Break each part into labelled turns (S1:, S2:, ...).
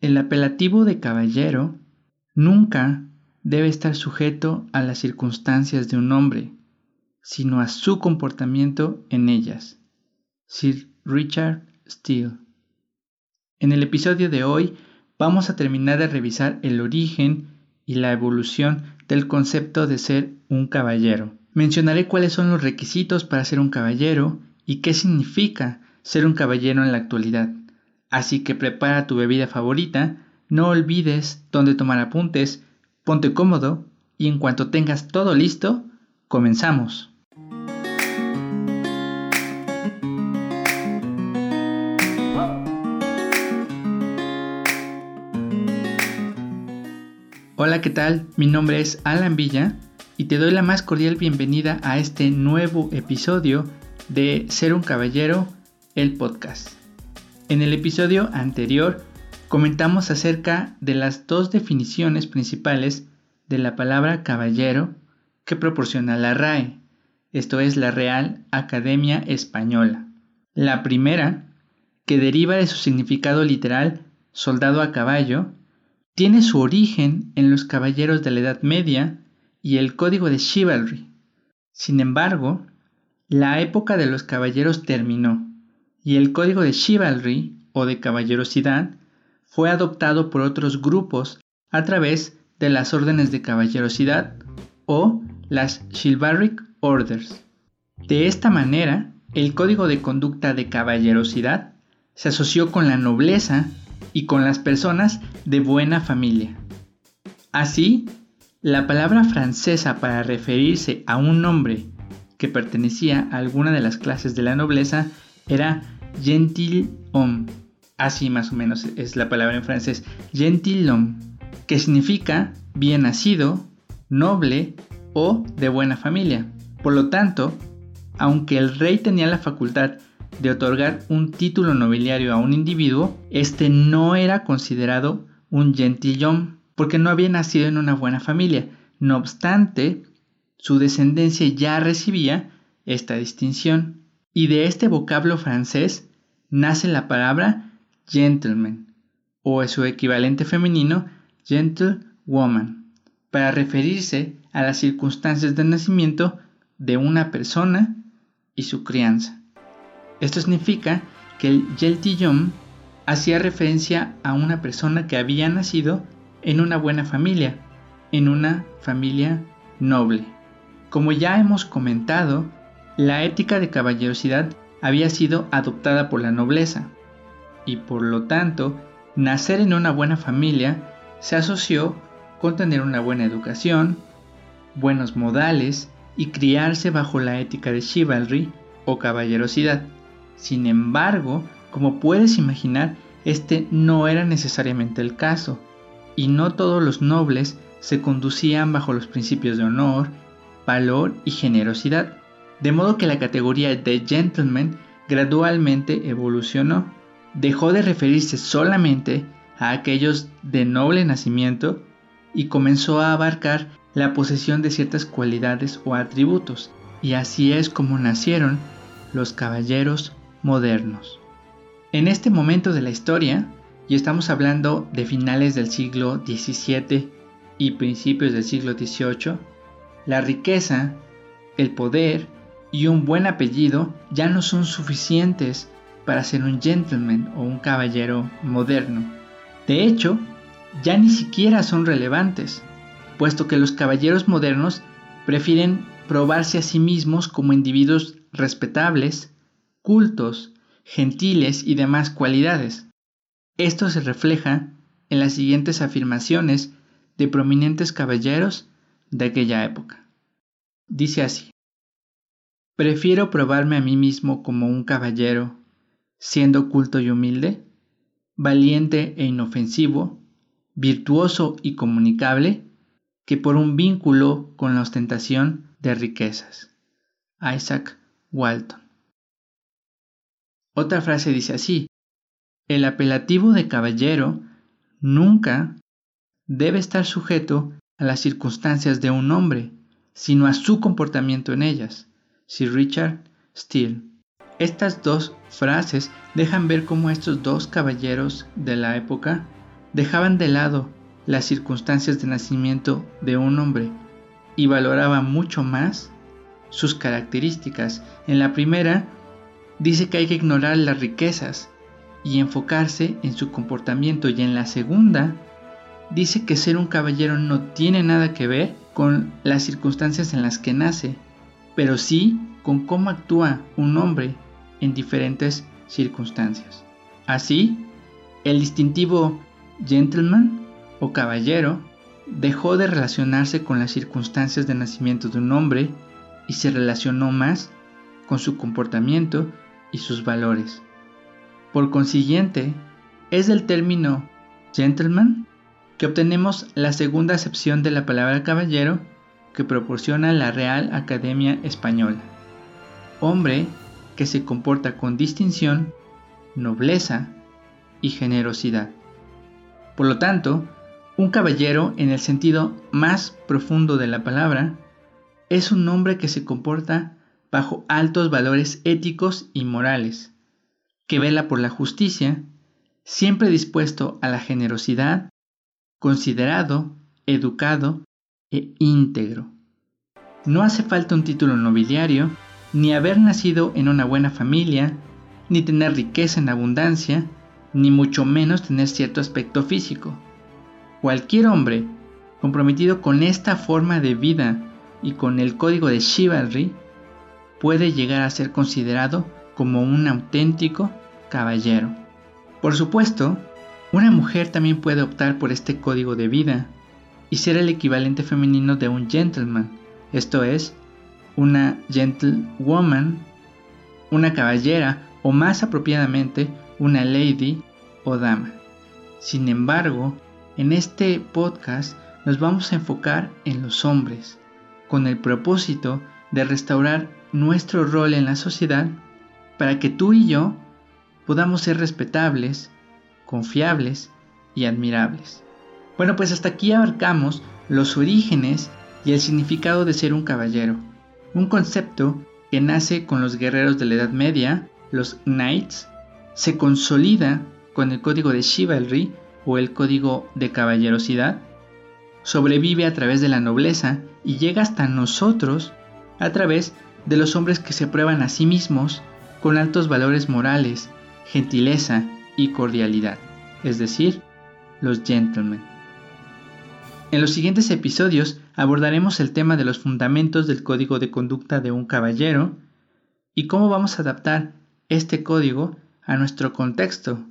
S1: El apelativo de caballero nunca debe estar sujeto a las circunstancias de un hombre, sino a su comportamiento en ellas. Sir Richard Steele. En el episodio de hoy vamos a terminar de revisar el origen y la evolución del concepto de ser un caballero. Mencionaré cuáles son los requisitos para ser un caballero y qué significa ser un caballero en la actualidad. Así que prepara tu bebida favorita, no olvides dónde tomar apuntes, ponte cómodo y en cuanto tengas todo listo, comenzamos. Hola, ¿qué tal? Mi nombre es Alan Villa y te doy la más cordial bienvenida a este nuevo episodio de Ser un Caballero, el podcast. En el episodio anterior comentamos acerca de las dos definiciones principales de la palabra caballero que proporciona la RAE, esto es la Real Academia Española. La primera, que deriva de su significado literal soldado a caballo, tiene su origen en los caballeros de la Edad Media y el código de chivalry. Sin embargo, la época de los caballeros terminó y el código de chivalry o de caballerosidad fue adoptado por otros grupos a través de las órdenes de caballerosidad o las chivalric orders. De esta manera, el código de conducta de caballerosidad se asoció con la nobleza y con las personas de buena familia. Así, la palabra francesa para referirse a un hombre que pertenecía a alguna de las clases de la nobleza era gentilhomme. Así más o menos es la palabra en francés, gentilhomme, que significa bien nacido, noble o de buena familia. Por lo tanto, aunque el rey tenía la facultad de otorgar un título nobiliario a un individuo, este no era considerado un gentilhomme porque no había nacido en una buena familia. No obstante, su descendencia ya recibía esta distinción. Y de este vocablo francés nace la palabra gentleman, o su equivalente femenino, gentlewoman, para referirse a las circunstancias de nacimiento de una persona y su crianza. Esto significa que el Yeltillon hacía referencia a una persona que había nacido en una buena familia, en una familia noble. Como ya hemos comentado, la ética de caballerosidad había sido adoptada por la nobleza y por lo tanto nacer en una buena familia se asoció con tener una buena educación, buenos modales y criarse bajo la ética de chivalry o caballerosidad. Sin embargo, como puedes imaginar, este no era necesariamente el caso, y no todos los nobles se conducían bajo los principios de honor, valor y generosidad, de modo que la categoría de gentleman gradualmente evolucionó. Dejó de referirse solamente a aquellos de noble nacimiento y comenzó a abarcar la posesión de ciertas cualidades o atributos, y así es como nacieron los caballeros modernos. En este momento de la historia, y estamos hablando de finales del siglo XVII y principios del siglo XVIII, la riqueza, el poder y un buen apellido ya no son suficientes para ser un gentleman o un caballero moderno. De hecho, ya ni siquiera son relevantes, puesto que los caballeros modernos prefieren probarse a sí mismos como individuos respetables, cultos, gentiles y demás cualidades. Esto se refleja en las siguientes afirmaciones de prominentes caballeros de aquella época. Dice así, Prefiero probarme a mí mismo como un caballero, siendo culto y humilde, valiente e inofensivo, virtuoso y comunicable, que por un vínculo con la ostentación de riquezas. Isaac Walton. Otra frase dice así, el apelativo de caballero nunca debe estar sujeto a las circunstancias de un hombre, sino a su comportamiento en ellas. Sir Richard Steele. Estas dos frases dejan ver cómo estos dos caballeros de la época dejaban de lado las circunstancias de nacimiento de un hombre y valoraban mucho más sus características. En la primera, dice que hay que ignorar las riquezas y enfocarse en su comportamiento y en la segunda, dice que ser un caballero no tiene nada que ver con las circunstancias en las que nace, pero sí con cómo actúa un hombre en diferentes circunstancias. Así, el distintivo gentleman o caballero dejó de relacionarse con las circunstancias de nacimiento de un hombre y se relacionó más con su comportamiento y sus valores. Por consiguiente, es del término gentleman que obtenemos la segunda acepción de la palabra caballero que proporciona la Real Academia Española. Hombre que se comporta con distinción, nobleza y generosidad. Por lo tanto, un caballero, en el sentido más profundo de la palabra, es un hombre que se comporta bajo altos valores éticos y morales, que vela por la justicia, siempre dispuesto a la generosidad, considerado, educado e íntegro. No hace falta un título nobiliario, ni haber nacido en una buena familia, ni tener riqueza en abundancia, ni mucho menos tener cierto aspecto físico. Cualquier hombre comprometido con esta forma de vida y con el código de chivalry puede llegar a ser considerado como un auténtico caballero. Por supuesto, una mujer también puede optar por este código de vida y ser el equivalente femenino de un gentleman, esto es, una gentlewoman, una caballera o más apropiadamente una lady o dama. Sin embargo, en este podcast nos vamos a enfocar en los hombres, con el propósito de restaurar nuestro rol en la sociedad para que tú y yo podamos ser respetables, confiables y admirables. Bueno, pues hasta aquí abarcamos los orígenes y el significado de ser un caballero, un concepto que nace con los guerreros de la Edad Media, los knights, se consolida con el código de chivalry o el código de caballerosidad, sobrevive a través de la nobleza y llega hasta nosotros a través de los hombres que se prueban a sí mismos con altos valores morales, gentileza y cordialidad, es decir, los gentlemen. En los siguientes episodios abordaremos el tema de los fundamentos del código de conducta de un caballero y cómo vamos a adaptar este código a nuestro contexto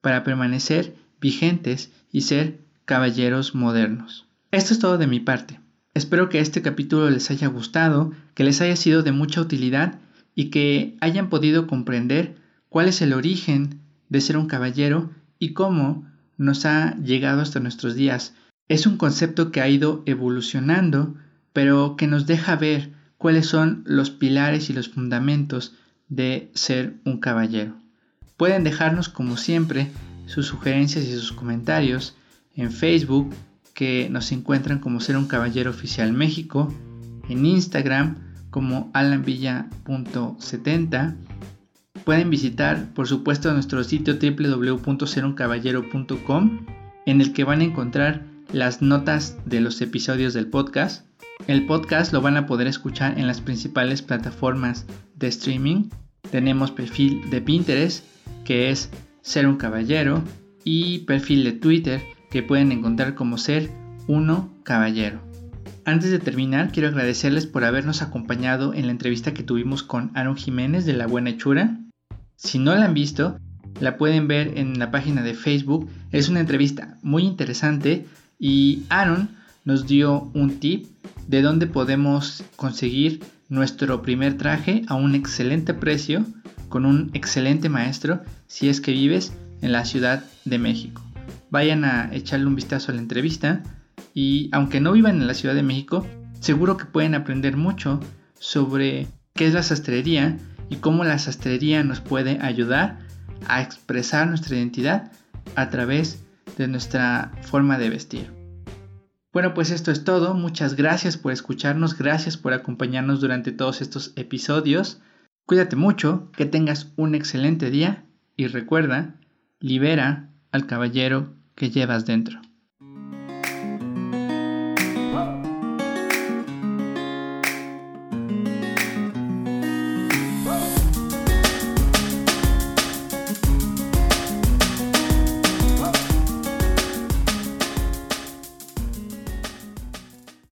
S1: para permanecer vigentes y ser caballeros modernos. Esto es todo de mi parte. Espero que este capítulo les haya gustado, que les haya sido de mucha utilidad y que hayan podido comprender cuál es el origen de ser un caballero y cómo nos ha llegado hasta nuestros días. Es un concepto que ha ido evolucionando, pero que nos deja ver cuáles son los pilares y los fundamentos de ser un caballero. Pueden dejarnos como siempre sus sugerencias y sus comentarios en Facebook, que nos encuentran como Ser un Caballero Oficial México, en Instagram como alanvilla.70. Pueden visitar, por supuesto, nuestro sitio www.seruncaballero.com, en el que van a encontrar las notas de los episodios del podcast. El podcast lo van a poder escuchar en las principales plataformas de streaming. Tenemos perfil de Pinterest, que es ser un caballero y perfil de Twitter que pueden encontrar como ser uno caballero. Antes de terminar, quiero agradecerles por habernos acompañado en la entrevista que tuvimos con Aaron Jiménez de La Buena Hechura. Si no la han visto, la pueden ver en la página de Facebook. Es una entrevista muy interesante y Aaron nos dio un tip de dónde podemos conseguir nuestro primer traje a un excelente precio con un excelente maestro si es que vives en la Ciudad de México. Vayan a echarle un vistazo a la entrevista y aunque no vivan en la Ciudad de México, seguro que pueden aprender mucho sobre qué es la sastrería y cómo la sastrería nos puede ayudar a expresar nuestra identidad a través de nuestra forma de vestir. Bueno, pues esto es todo. Muchas gracias por escucharnos, gracias por acompañarnos durante todos estos episodios. Cuídate mucho, que tengas un excelente día y recuerda, libera al caballero que llevas dentro.